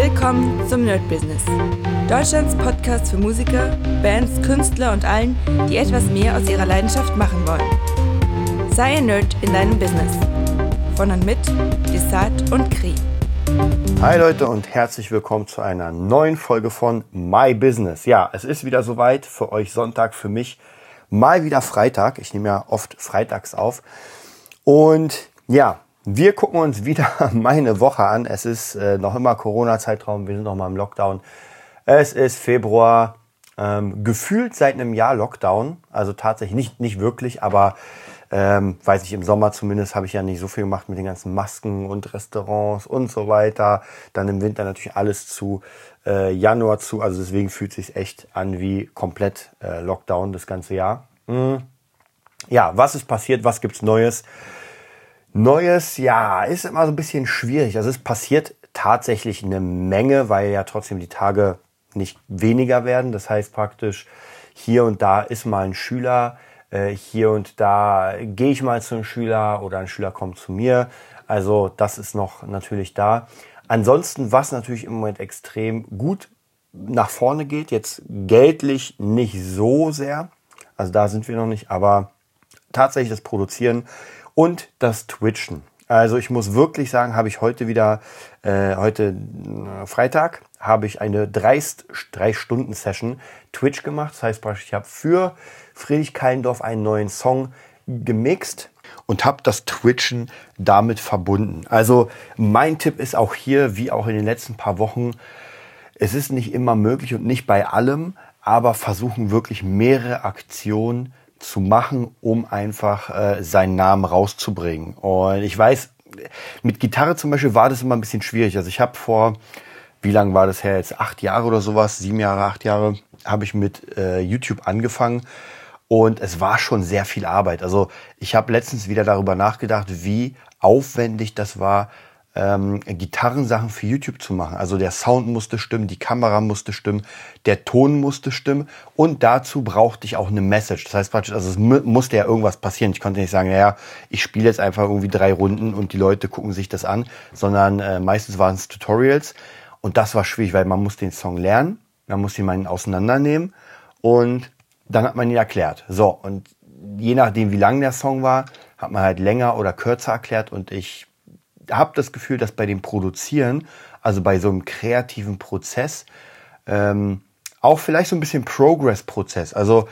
Willkommen zum Nerd Business. Deutschlands Podcast für Musiker, Bands, Künstler und allen, die etwas mehr aus ihrer Leidenschaft machen wollen. Sei ein Nerd in deinem Business. Von und mit Desart und Kri. Hi Leute und herzlich willkommen zu einer neuen Folge von My Business. Ja, es ist wieder soweit für euch Sonntag, für mich mal wieder Freitag. Ich nehme ja oft freitags auf. Und ja, wir gucken uns wieder meine Woche an. Es ist äh, noch immer Corona-Zeitraum, wir sind noch mal im Lockdown. Es ist Februar, ähm, gefühlt seit einem Jahr Lockdown. Also tatsächlich nicht, nicht wirklich, aber ähm, weiß ich, im Sommer zumindest habe ich ja nicht so viel gemacht mit den ganzen Masken und Restaurants und so weiter. Dann im Winter natürlich alles zu, äh, Januar zu. Also deswegen fühlt es sich echt an wie komplett äh, Lockdown das ganze Jahr. Mhm. Ja, was ist passiert? Was gibt's Neues? Neues, ja, ist immer so ein bisschen schwierig. Also es passiert tatsächlich eine Menge, weil ja trotzdem die Tage nicht weniger werden. Das heißt praktisch, hier und da ist mal ein Schüler, äh, hier und da gehe ich mal zu einem Schüler oder ein Schüler kommt zu mir. Also das ist noch natürlich da. Ansonsten, was natürlich im Moment extrem gut nach vorne geht, jetzt geldlich nicht so sehr, also da sind wir noch nicht, aber tatsächlich das Produzieren und das Twitchen. Also ich muss wirklich sagen, habe ich heute wieder, äh, heute äh, Freitag, habe ich eine drei, drei Stunden Session Twitch gemacht. Das heißt ich habe für Friedrich Keindorf einen neuen Song gemixt und habe das Twitchen damit verbunden. Also mein Tipp ist auch hier, wie auch in den letzten paar Wochen, es ist nicht immer möglich und nicht bei allem, aber versuchen wirklich mehrere Aktionen zu machen, um einfach äh, seinen Namen rauszubringen. Und ich weiß, mit Gitarre zum Beispiel war das immer ein bisschen schwierig. Also ich habe vor, wie lange war das her jetzt? Acht Jahre oder sowas, sieben Jahre, acht Jahre, habe ich mit äh, YouTube angefangen. Und es war schon sehr viel Arbeit. Also ich habe letztens wieder darüber nachgedacht, wie aufwendig das war, ähm, Gitarrensachen für YouTube zu machen. Also der Sound musste stimmen, die Kamera musste stimmen, der Ton musste stimmen und dazu brauchte ich auch eine Message. Das heißt praktisch, also es musste ja irgendwas passieren. Ich konnte nicht sagen, naja, ich spiele jetzt einfach irgendwie drei Runden und die Leute gucken sich das an, sondern äh, meistens waren es Tutorials und das war schwierig, weil man muss den Song lernen, man muss ihn mal auseinandernehmen und dann hat man ihn erklärt. So, und je nachdem, wie lang der Song war, hat man halt länger oder kürzer erklärt und ich habe das Gefühl, dass bei dem Produzieren, also bei so einem kreativen Prozess, ähm, auch vielleicht so ein bisschen Progress-Prozess. Also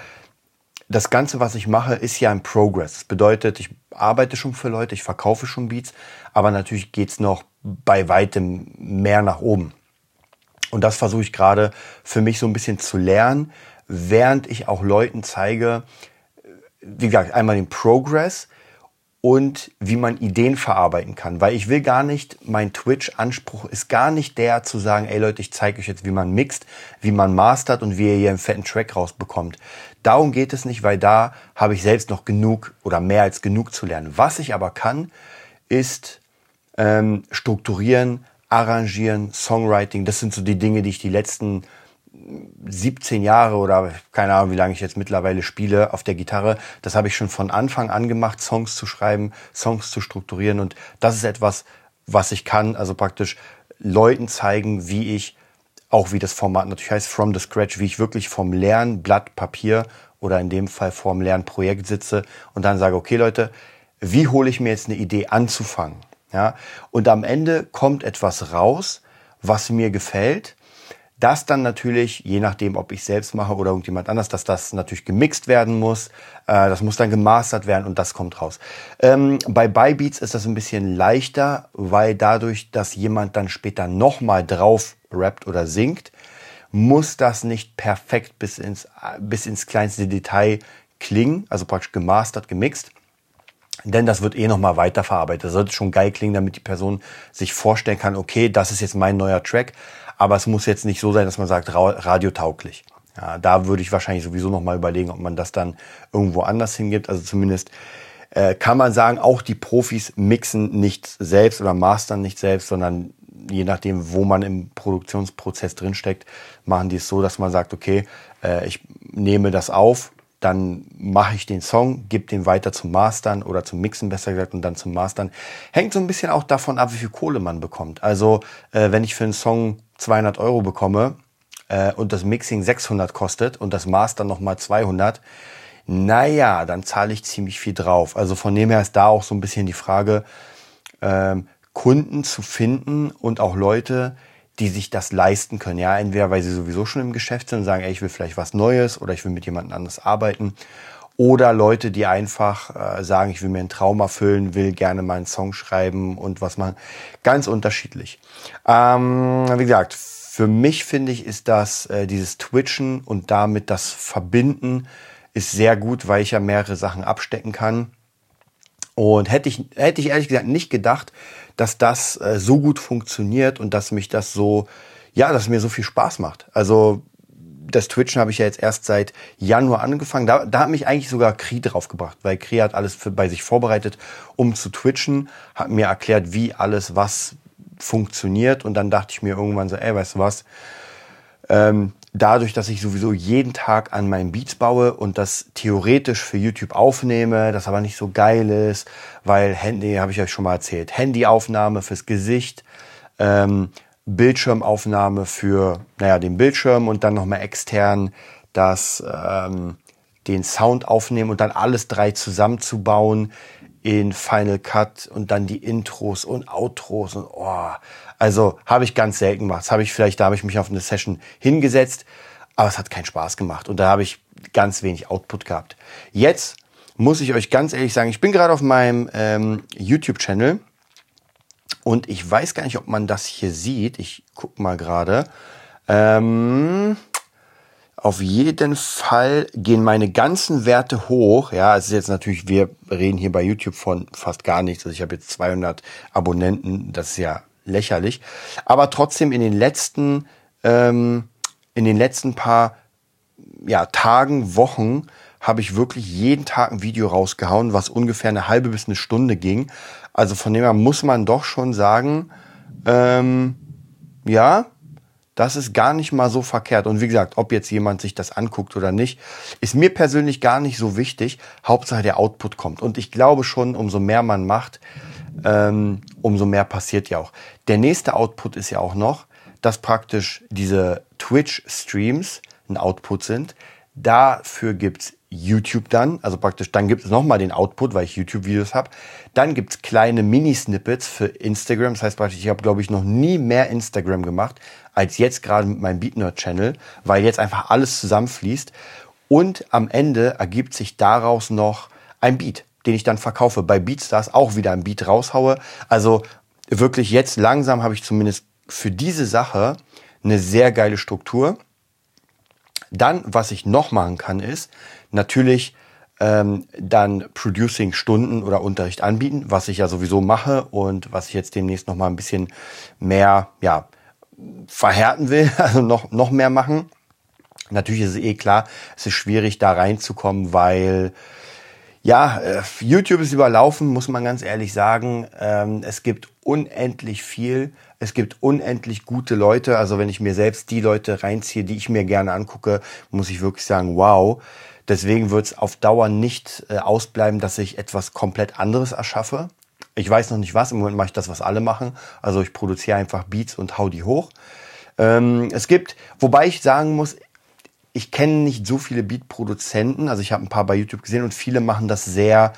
das Ganze, was ich mache, ist ja ein Progress. Das bedeutet, ich arbeite schon für Leute, ich verkaufe schon Beats, aber natürlich geht's noch bei weitem mehr nach oben. Und das versuche ich gerade für mich so ein bisschen zu lernen, während ich auch Leuten zeige, wie gesagt, einmal den Progress, und wie man Ideen verarbeiten kann. Weil ich will gar nicht, mein Twitch-Anspruch ist gar nicht der zu sagen, ey Leute, ich zeige euch jetzt, wie man mixt, wie man mastert und wie ihr hier einen fetten Track rausbekommt. Darum geht es nicht, weil da habe ich selbst noch genug oder mehr als genug zu lernen. Was ich aber kann, ist ähm, strukturieren, arrangieren, Songwriting. Das sind so die Dinge, die ich die letzten 17 Jahre oder keine Ahnung, wie lange ich jetzt mittlerweile spiele auf der Gitarre. Das habe ich schon von Anfang an gemacht, Songs zu schreiben, Songs zu strukturieren. Und das ist etwas, was ich kann. Also praktisch Leuten zeigen, wie ich, auch wie das Format natürlich heißt, from the scratch, wie ich wirklich vom leeren Blatt Papier oder in dem Fall vom leeren Projekt sitze und dann sage, okay Leute, wie hole ich mir jetzt eine Idee anzufangen? Ja, und am Ende kommt etwas raus, was mir gefällt das dann natürlich, je nachdem, ob ich selbst mache oder irgendjemand anders, dass das natürlich gemixt werden muss. Äh, das muss dann gemastert werden und das kommt raus. Ähm, bei Bybeats ist das ein bisschen leichter, weil dadurch, dass jemand dann später nochmal drauf rappt oder singt, muss das nicht perfekt bis ins, bis ins kleinste Detail klingen, also praktisch gemastert, gemixt. Denn das wird eh nochmal weiterverarbeitet. Das sollte schon geil klingen, damit die Person sich vorstellen kann, okay, das ist jetzt mein neuer Track aber es muss jetzt nicht so sein, dass man sagt, radiotauglich. Ja, da würde ich wahrscheinlich sowieso noch mal überlegen, ob man das dann irgendwo anders hingibt. Also zumindest äh, kann man sagen, auch die Profis mixen nicht selbst oder mastern nicht selbst, sondern je nachdem, wo man im Produktionsprozess drinsteckt, machen die es so, dass man sagt, okay, äh, ich nehme das auf, dann mache ich den Song, gebe den weiter zum Mastern oder zum Mixen besser gesagt und dann zum Mastern. Hängt so ein bisschen auch davon ab, wie viel Kohle man bekommt. Also äh, wenn ich für einen Song 200 Euro bekomme äh, und das Mixing 600 kostet und das Master nochmal 200, naja, dann zahle ich ziemlich viel drauf. Also von dem her ist da auch so ein bisschen die Frage, ähm, Kunden zu finden und auch Leute, die sich das leisten können. Ja, entweder weil sie sowieso schon im Geschäft sind und sagen, ey, ich will vielleicht was Neues oder ich will mit jemandem anders arbeiten. Oder Leute, die einfach äh, sagen, ich will mir einen Traum erfüllen, will gerne mal einen Song schreiben und was machen. Ganz unterschiedlich. Ähm, wie gesagt, für mich finde ich, ist das äh, dieses Twitchen und damit das Verbinden ist sehr gut, weil ich ja mehrere Sachen abstecken kann. Und hätte ich, hätte ich ehrlich gesagt nicht gedacht, dass das äh, so gut funktioniert und dass mich das so, ja, dass mir so viel Spaß macht. Also das Twitchen habe ich ja jetzt erst seit Januar angefangen. Da, da hat mich eigentlich sogar Kri draufgebracht, weil Kri hat alles für, bei sich vorbereitet, um zu twitchen, hat mir erklärt, wie alles was funktioniert und dann dachte ich mir irgendwann so, ey, weißt du was, ähm, dadurch, dass ich sowieso jeden Tag an meinen Beats baue und das theoretisch für YouTube aufnehme, das aber nicht so geil ist, weil Handy, habe ich euch schon mal erzählt, Handyaufnahme fürs Gesicht, ähm, Bildschirmaufnahme für, naja, den Bildschirm und dann nochmal extern das, ähm, den Sound aufnehmen und dann alles drei zusammenzubauen in Final Cut und dann die Intros und Outros und oh, also habe ich ganz selten gemacht. Das habe ich vielleicht, da habe ich mich auf eine Session hingesetzt, aber es hat keinen Spaß gemacht und da habe ich ganz wenig Output gehabt. Jetzt muss ich euch ganz ehrlich sagen, ich bin gerade auf meinem ähm, YouTube-Channel und ich weiß gar nicht, ob man das hier sieht. Ich guck mal gerade. Ähm, auf jeden Fall gehen meine ganzen Werte hoch. Ja, es ist jetzt natürlich, wir reden hier bei YouTube von fast gar nichts. Also ich habe jetzt 200 Abonnenten. Das ist ja lächerlich. Aber trotzdem in den letzten, ähm, in den letzten paar ja, Tagen, Wochen habe ich wirklich jeden Tag ein Video rausgehauen, was ungefähr eine halbe bis eine Stunde ging. Also von dem her muss man doch schon sagen, ähm, ja, das ist gar nicht mal so verkehrt. Und wie gesagt, ob jetzt jemand sich das anguckt oder nicht, ist mir persönlich gar nicht so wichtig. Hauptsache der Output kommt. Und ich glaube schon, umso mehr man macht, ähm, umso mehr passiert ja auch. Der nächste Output ist ja auch noch, dass praktisch diese Twitch-Streams ein Output sind. Dafür gibt's YouTube dann, also praktisch, dann gibt es nochmal den Output, weil ich YouTube-Videos habe. Dann gibt's kleine Mini-Snippets für Instagram. Das heißt praktisch, ich habe, glaube ich, noch nie mehr Instagram gemacht, als jetzt gerade mit meinem BeatNerd-Channel, weil jetzt einfach alles zusammenfließt. Und am Ende ergibt sich daraus noch ein Beat den ich dann verkaufe. Bei Beatstars auch wieder ein Beat raushaue. Also wirklich jetzt langsam habe ich zumindest für diese Sache eine sehr geile Struktur. Dann, was ich noch machen kann, ist natürlich ähm, dann Producing-Stunden oder Unterricht anbieten, was ich ja sowieso mache und was ich jetzt demnächst noch mal ein bisschen mehr ja, verhärten will, also noch, noch mehr machen. Natürlich ist es eh klar, es ist schwierig da reinzukommen, weil ja, äh, YouTube ist überlaufen, muss man ganz ehrlich sagen. Ähm, es gibt unendlich viel. Es gibt unendlich gute Leute. Also wenn ich mir selbst die Leute reinziehe, die ich mir gerne angucke, muss ich wirklich sagen, wow. Deswegen wird es auf Dauer nicht äh, ausbleiben, dass ich etwas komplett anderes erschaffe. Ich weiß noch nicht was. Im Moment mache ich das, was alle machen. Also ich produziere einfach Beats und hau die hoch. Ähm, es gibt, wobei ich sagen muss, ich kenne nicht so viele Beat-Produzenten, also ich habe ein paar bei YouTube gesehen und viele machen das sehr,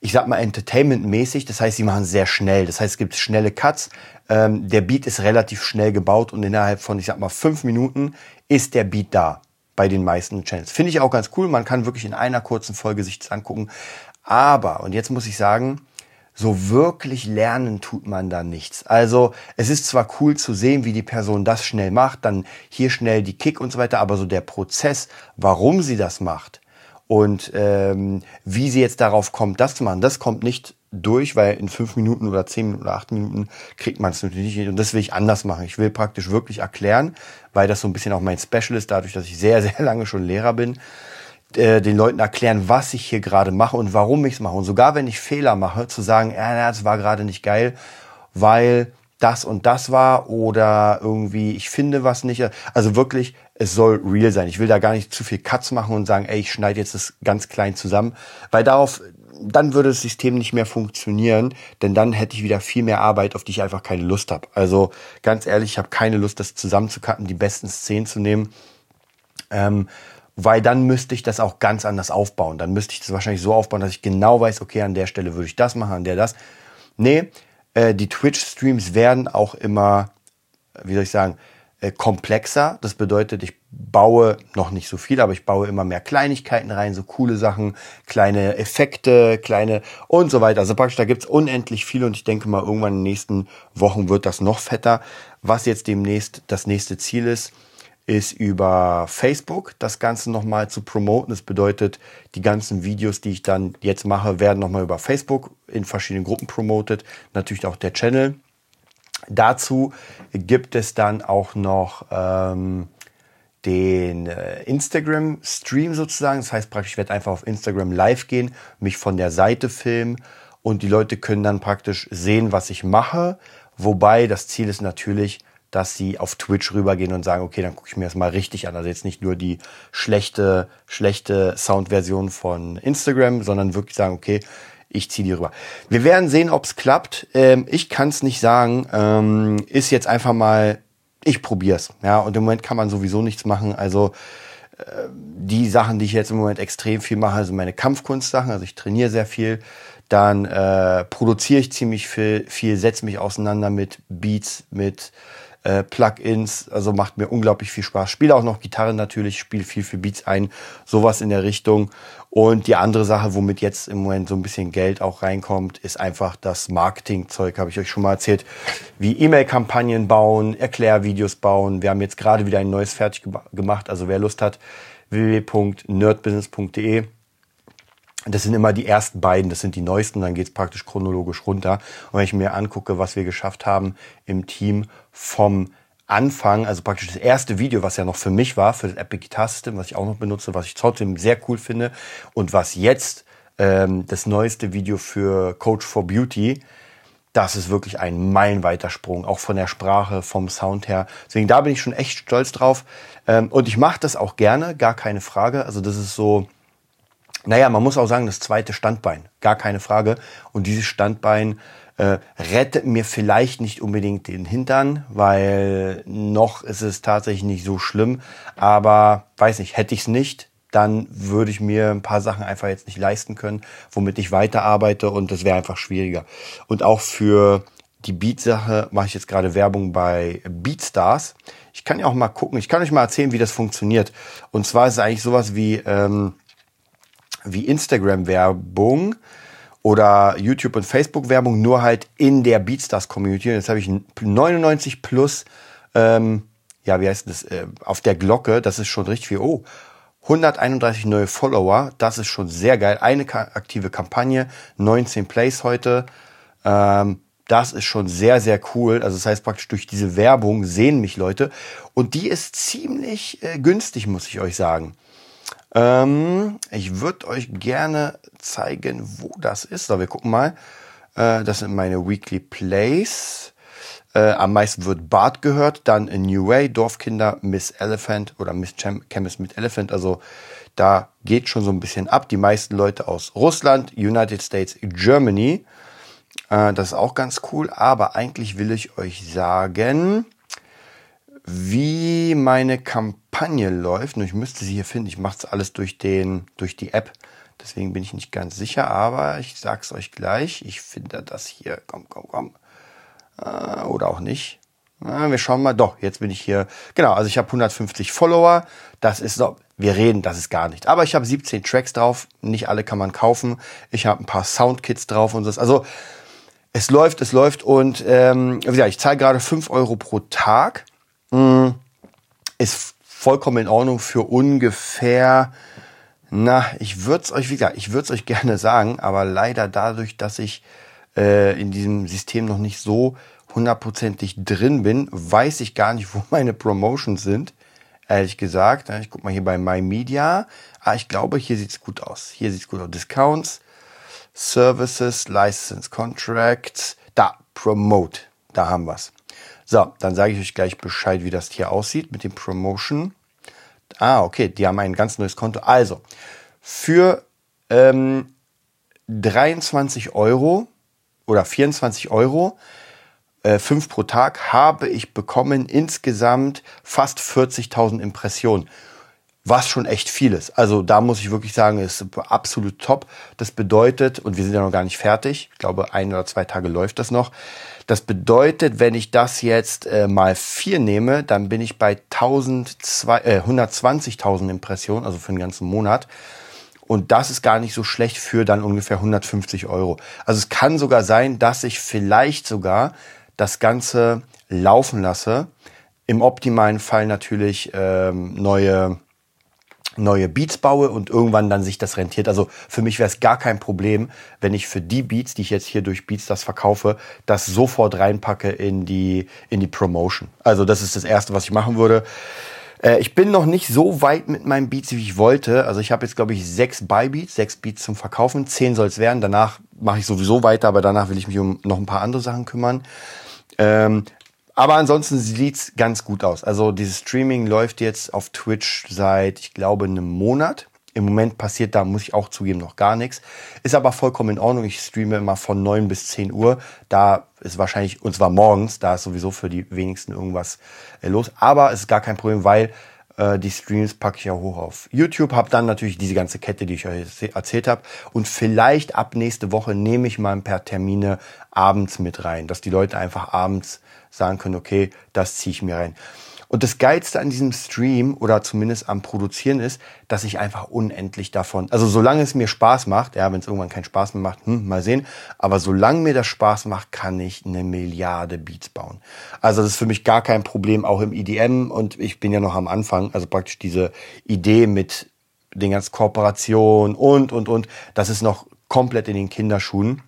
ich sag mal, entertainment-mäßig. Das heißt, sie machen sehr schnell. Das heißt, es gibt schnelle Cuts. Ähm, der Beat ist relativ schnell gebaut und innerhalb von, ich sag mal, fünf Minuten ist der Beat da bei den meisten Channels. Finde ich auch ganz cool. Man kann wirklich in einer kurzen Folge sich das angucken. Aber, und jetzt muss ich sagen, so wirklich lernen tut man da nichts. Also es ist zwar cool zu sehen, wie die Person das schnell macht, dann hier schnell die Kick und so weiter, aber so der Prozess, warum sie das macht und ähm, wie sie jetzt darauf kommt, das zu machen, das kommt nicht durch, weil in fünf Minuten oder zehn Minuten oder acht Minuten kriegt man es natürlich nicht. Und das will ich anders machen. Ich will praktisch wirklich erklären, weil das so ein bisschen auch mein Special ist, dadurch, dass ich sehr, sehr lange schon Lehrer bin äh, den Leuten erklären, was ich hier gerade mache und warum ich es mache. Und sogar wenn ich Fehler mache, zu sagen, ja, das war gerade nicht geil, weil das und das war oder irgendwie ich finde was nicht. Also wirklich, es soll real sein. Ich will da gar nicht zu viel Cuts machen und sagen, ey, ich schneide jetzt das ganz klein zusammen, weil darauf dann würde das System nicht mehr funktionieren, denn dann hätte ich wieder viel mehr Arbeit, auf die ich einfach keine Lust habe. Also ganz ehrlich, ich habe keine Lust, das zusammenzukatten, die besten Szenen zu nehmen. Ähm, weil dann müsste ich das auch ganz anders aufbauen. Dann müsste ich das wahrscheinlich so aufbauen, dass ich genau weiß, okay, an der Stelle würde ich das machen, an der das. Nee, äh, die Twitch-Streams werden auch immer, wie soll ich sagen, komplexer. Das bedeutet, ich baue noch nicht so viel, aber ich baue immer mehr Kleinigkeiten rein, so coole Sachen, kleine Effekte, kleine und so weiter. Also praktisch, da gibt's unendlich viel und ich denke mal, irgendwann in den nächsten Wochen wird das noch fetter. Was jetzt demnächst das nächste Ziel ist, ist über Facebook das Ganze nochmal zu promoten. Das bedeutet, die ganzen Videos, die ich dann jetzt mache, werden nochmal über Facebook in verschiedenen Gruppen promotet. Natürlich auch der Channel. Dazu gibt es dann auch noch ähm, den äh, Instagram-Stream sozusagen. Das heißt praktisch, ich werde einfach auf Instagram live gehen, mich von der Seite filmen und die Leute können dann praktisch sehen, was ich mache. Wobei das Ziel ist natürlich, dass sie auf Twitch rübergehen und sagen, okay, dann gucke ich mir das mal richtig an. Also jetzt nicht nur die schlechte, schlechte Soundversion von Instagram, sondern wirklich sagen, okay, ich ziehe die rüber. Wir werden sehen, ob es klappt. Ähm, ich kann es nicht sagen. Ähm, ist jetzt einfach mal, ich probier's. Ja, und im Moment kann man sowieso nichts machen. Also äh, die Sachen, die ich jetzt im Moment extrem viel mache, sind meine Kampfkunstsachen. Also ich trainiere sehr viel. Dann äh, produziere ich ziemlich viel, viel setze mich auseinander mit Beats, mit äh, Plugins, also macht mir unglaublich viel Spaß. Spiele auch noch Gitarre natürlich, spiele viel für Beats ein, sowas in der Richtung. Und die andere Sache, womit jetzt im Moment so ein bisschen Geld auch reinkommt, ist einfach das Marketingzeug, habe ich euch schon mal erzählt, wie E-Mail-Kampagnen bauen, Erklärvideos bauen. Wir haben jetzt gerade wieder ein neues fertig gemacht, also wer Lust hat, www.nerdbusiness.de das sind immer die ersten beiden, das sind die neuesten, dann geht es praktisch chronologisch runter. Und wenn ich mir angucke, was wir geschafft haben im Team vom Anfang, also praktisch das erste Video, was ja noch für mich war, für das Epic Guitar System, was ich auch noch benutze, was ich trotzdem sehr cool finde und was jetzt ähm, das neueste Video für Coach for Beauty, das ist wirklich ein meilenweiter Sprung, auch von der Sprache, vom Sound her. Deswegen da bin ich schon echt stolz drauf. Ähm, und ich mache das auch gerne, gar keine Frage. Also das ist so, naja, man muss auch sagen, das zweite Standbein, gar keine Frage. Und dieses Standbein äh, rettet mir vielleicht nicht unbedingt den Hintern, weil noch ist es tatsächlich nicht so schlimm. Aber weiß nicht, hätte ich es nicht, dann würde ich mir ein paar Sachen einfach jetzt nicht leisten können, womit ich weiterarbeite und das wäre einfach schwieriger. Und auch für die Beat-Sache mache ich jetzt gerade Werbung bei Beatstars. Ich kann ja auch mal gucken, ich kann euch mal erzählen, wie das funktioniert. Und zwar ist es eigentlich sowas wie... Ähm, wie Instagram-Werbung oder YouTube- und Facebook-Werbung, nur halt in der Beatstars-Community. Jetzt habe ich 99 plus, ähm, ja, wie heißt das, äh, auf der Glocke. Das ist schon richtig viel. Oh, 131 neue Follower. Das ist schon sehr geil. Eine aktive Kampagne, 19 Plays heute. Ähm, das ist schon sehr, sehr cool. Also das heißt praktisch durch diese Werbung sehen mich Leute. Und die ist ziemlich äh, günstig, muss ich euch sagen. Ähm, ich würde euch gerne zeigen, wo das ist. So, wir gucken mal. Äh, das sind meine Weekly Plays. Äh, am meisten wird Bart gehört, dann A New Way, Dorfkinder, Miss Elephant oder Miss Chemist mit Elephant. Also da geht schon so ein bisschen ab. Die meisten Leute aus Russland, United States, Germany. Äh, das ist auch ganz cool. Aber eigentlich will ich euch sagen, wie meine Kampagne läuft. Und ich müsste sie hier finden. Ich mache es alles durch, den, durch die App. Deswegen bin ich nicht ganz sicher, aber ich sag's euch gleich. Ich finde das hier. Komm, komm, komm. Äh, oder auch nicht. Äh, wir schauen mal. Doch, jetzt bin ich hier. Genau, also ich habe 150 Follower. Das ist so. Wir reden, das ist gar nicht. Aber ich habe 17 Tracks drauf. Nicht alle kann man kaufen. Ich habe ein paar Soundkits drauf und so. Also es läuft, es läuft. Und ähm, wie gesagt, ich zahle gerade 5 Euro pro Tag. Mm, ist vollkommen in Ordnung für ungefähr, na, ich würde es euch, wie gesagt, ich würde es euch gerne sagen, aber leider dadurch, dass ich äh, in diesem System noch nicht so hundertprozentig drin bin, weiß ich gar nicht, wo meine Promotions sind. Ehrlich gesagt, ich guck mal hier bei My Media. Ah, ich glaube, hier sieht's gut aus. Hier sieht's gut aus. Discounts, Services, License Contracts. Da, Promote. Da haben wir's. So, dann sage ich euch gleich Bescheid, wie das hier aussieht mit dem Promotion. Ah, okay, die haben ein ganz neues Konto. Also, für ähm, 23 Euro oder 24 Euro, äh, 5 pro Tag, habe ich bekommen insgesamt fast 40.000 Impressionen was schon echt viel ist. Also da muss ich wirklich sagen, ist absolut top. Das bedeutet, und wir sind ja noch gar nicht fertig, ich glaube ein oder zwei Tage läuft das noch. Das bedeutet, wenn ich das jetzt äh, mal vier nehme, dann bin ich bei 1002, äh, 120.000 Impressionen, also für den ganzen Monat. Und das ist gar nicht so schlecht für dann ungefähr 150 Euro. Also es kann sogar sein, dass ich vielleicht sogar das Ganze laufen lasse. Im optimalen Fall natürlich ähm, neue neue Beats baue und irgendwann dann sich das rentiert. Also für mich wäre es gar kein Problem, wenn ich für die Beats, die ich jetzt hier durch Beats das verkaufe, das sofort reinpacke in die, in die Promotion. Also das ist das Erste, was ich machen würde. Äh, ich bin noch nicht so weit mit meinen Beats, wie ich wollte. Also ich habe jetzt, glaube ich, sechs Buy-Beats, sechs Beats zum Verkaufen. Zehn soll es werden. Danach mache ich sowieso weiter, aber danach will ich mich um noch ein paar andere Sachen kümmern. Ähm, aber ansonsten sieht's ganz gut aus. Also dieses Streaming läuft jetzt auf Twitch seit, ich glaube, einem Monat. Im Moment passiert da, muss ich auch zugeben, noch gar nichts. Ist aber vollkommen in Ordnung. Ich streame immer von 9 bis 10 Uhr. Da ist wahrscheinlich, und zwar morgens, da ist sowieso für die wenigsten irgendwas äh, los. Aber es ist gar kein Problem, weil äh, die Streams packe ich ja hoch auf YouTube. Hab dann natürlich diese ganze Kette, die ich euch erzählt habe. Und vielleicht ab nächste Woche nehme ich mal ein paar Termine abends mit rein, dass die Leute einfach abends sagen können, okay, das ziehe ich mir rein. Und das Geilste an diesem Stream oder zumindest am Produzieren ist, dass ich einfach unendlich davon, also solange es mir Spaß macht, ja, wenn es irgendwann keinen Spaß mehr macht, hm, mal sehen, aber solange mir das Spaß macht, kann ich eine Milliarde Beats bauen. Also das ist für mich gar kein Problem, auch im EDM und ich bin ja noch am Anfang, also praktisch diese Idee mit den ganzen Kooperationen und, und, und, das ist noch komplett in den Kinderschuhen.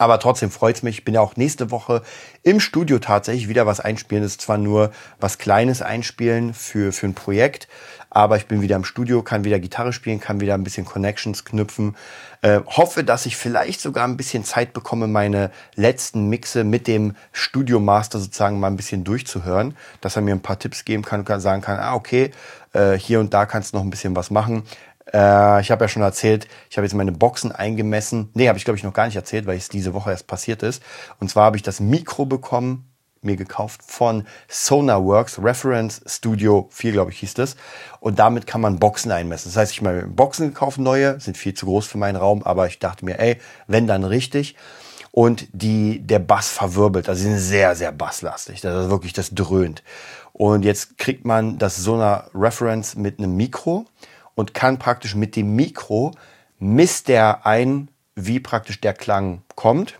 Aber trotzdem freut's mich. Ich bin ja auch nächste Woche im Studio tatsächlich wieder was einspielen. Das ist zwar nur was Kleines einspielen für, für ein Projekt, aber ich bin wieder im Studio, kann wieder Gitarre spielen, kann wieder ein bisschen Connections knüpfen. Äh, hoffe, dass ich vielleicht sogar ein bisschen Zeit bekomme, meine letzten Mixe mit dem Studio Master sozusagen mal ein bisschen durchzuhören, dass er mir ein paar Tipps geben kann und sagen kann, ah, okay, äh, hier und da kannst du noch ein bisschen was machen. Äh, ich habe ja schon erzählt, ich habe jetzt meine Boxen eingemessen. Nee, habe ich glaube ich noch gar nicht erzählt, weil es diese Woche erst passiert ist. Und zwar habe ich das Mikro bekommen, mir gekauft von Sonarworks Reference Studio 4, glaube ich, hieß das. Und damit kann man Boxen einmessen. Das heißt, ich habe Boxen gekauft, neue, sind viel zu groß für meinen Raum, aber ich dachte mir, ey, wenn dann richtig. Und die, der Bass verwirbelt, also sie sind sehr, sehr basslastig. Das ist wirklich, das dröhnt. Und jetzt kriegt man das Sonar Reference mit einem Mikro und kann praktisch mit dem Mikro misst der ein, wie praktisch der Klang kommt.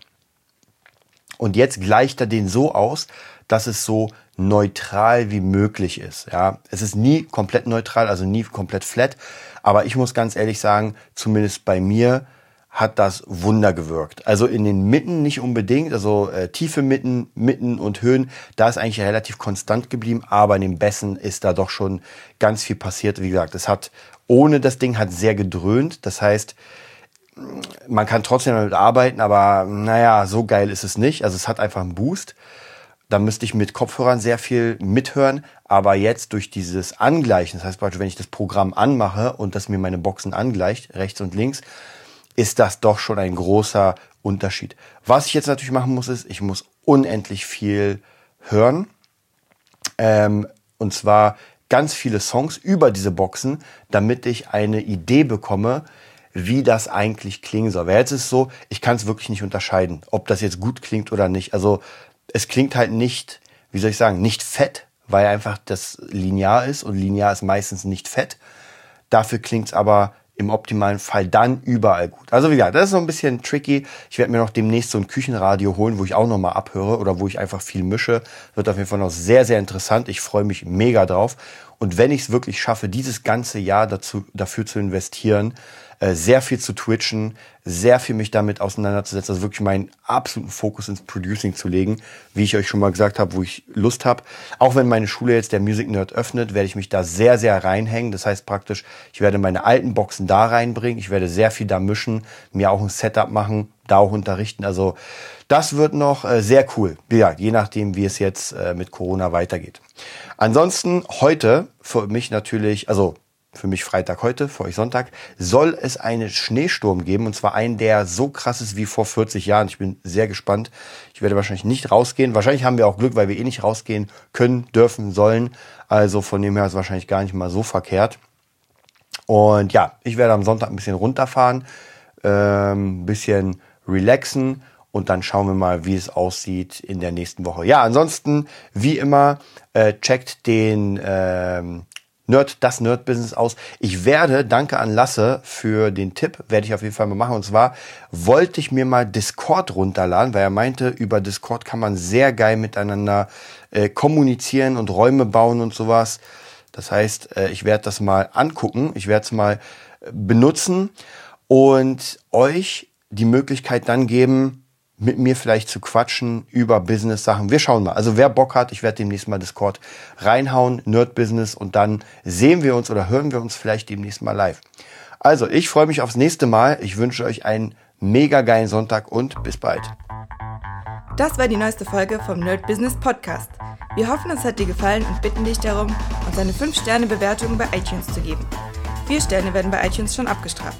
Und jetzt gleicht er den so aus, dass es so neutral wie möglich ist. Ja, es ist nie komplett neutral, also nie komplett flat. Aber ich muss ganz ehrlich sagen, zumindest bei mir hat das Wunder gewirkt. Also in den Mitten nicht unbedingt, also äh, tiefe Mitten, Mitten und Höhen, da ist eigentlich relativ konstant geblieben, aber in den Bässen ist da doch schon ganz viel passiert. Wie gesagt, es hat ohne das Ding hat sehr gedröhnt. Das heißt, man kann trotzdem damit arbeiten, aber naja, so geil ist es nicht. Also es hat einfach einen Boost. Da müsste ich mit Kopfhörern sehr viel mithören. Aber jetzt durch dieses Angleichen, das heißt, wenn ich das Programm anmache und das mir meine Boxen angleicht, rechts und links, ist das doch schon ein großer Unterschied. Was ich jetzt natürlich machen muss, ist, ich muss unendlich viel hören. Ähm, und zwar ganz viele Songs über diese Boxen, damit ich eine Idee bekomme, wie das eigentlich klingen soll. Weil jetzt ist es so, ich kann es wirklich nicht unterscheiden, ob das jetzt gut klingt oder nicht. Also es klingt halt nicht, wie soll ich sagen, nicht fett, weil einfach das linear ist und linear ist meistens nicht fett. Dafür klingt es aber im optimalen Fall dann überall gut. Also wie gesagt, das ist so ein bisschen tricky. Ich werde mir noch demnächst so ein Küchenradio holen, wo ich auch nochmal abhöre oder wo ich einfach viel mische. Wird auf jeden Fall noch sehr, sehr interessant. Ich freue mich mega drauf. Und wenn ich es wirklich schaffe, dieses ganze Jahr dazu, dafür zu investieren, äh, sehr viel zu twitchen, sehr viel mich damit auseinanderzusetzen, also wirklich meinen absoluten Fokus ins Producing zu legen, wie ich euch schon mal gesagt habe, wo ich Lust habe. Auch wenn meine Schule jetzt der Music Nerd öffnet, werde ich mich da sehr, sehr reinhängen. Das heißt praktisch, ich werde meine alten Boxen da reinbringen, ich werde sehr viel da mischen, mir auch ein Setup machen, da auch unterrichten. Also das wird noch äh, sehr cool. Ja, je nachdem, wie es jetzt äh, mit Corona weitergeht. Ansonsten heute für mich natürlich, also für mich Freitag heute, für euch Sonntag, soll es einen Schneesturm geben. Und zwar einen, der so krass ist wie vor 40 Jahren. Ich bin sehr gespannt. Ich werde wahrscheinlich nicht rausgehen. Wahrscheinlich haben wir auch Glück, weil wir eh nicht rausgehen können, dürfen, sollen. Also von dem her ist es wahrscheinlich gar nicht mal so verkehrt. Und ja, ich werde am Sonntag ein bisschen runterfahren, ähm, ein bisschen relaxen und dann schauen wir mal, wie es aussieht in der nächsten Woche. Ja, ansonsten, wie immer, äh, checkt den ähm, Nerd, das Nerd-Business aus. Ich werde, danke an Lasse für den Tipp, werde ich auf jeden Fall mal machen. Und zwar wollte ich mir mal Discord runterladen, weil er meinte, über Discord kann man sehr geil miteinander äh, kommunizieren und Räume bauen und sowas. Das heißt, äh, ich werde das mal angucken, ich werde es mal äh, benutzen und euch die Möglichkeit dann geben, mit mir vielleicht zu quatschen über Business-Sachen. Wir schauen mal. Also wer Bock hat, ich werde demnächst mal Discord reinhauen, Nerd-Business und dann sehen wir uns oder hören wir uns vielleicht demnächst mal live. Also ich freue mich aufs nächste Mal. Ich wünsche euch einen mega geilen Sonntag und bis bald. Das war die neueste Folge vom Nerd Business Podcast. Wir hoffen, es hat dir gefallen und bitten dich darum, uns eine 5-Sterne-Bewertung bei iTunes zu geben. Vier Sterne werden bei iTunes schon abgestraft.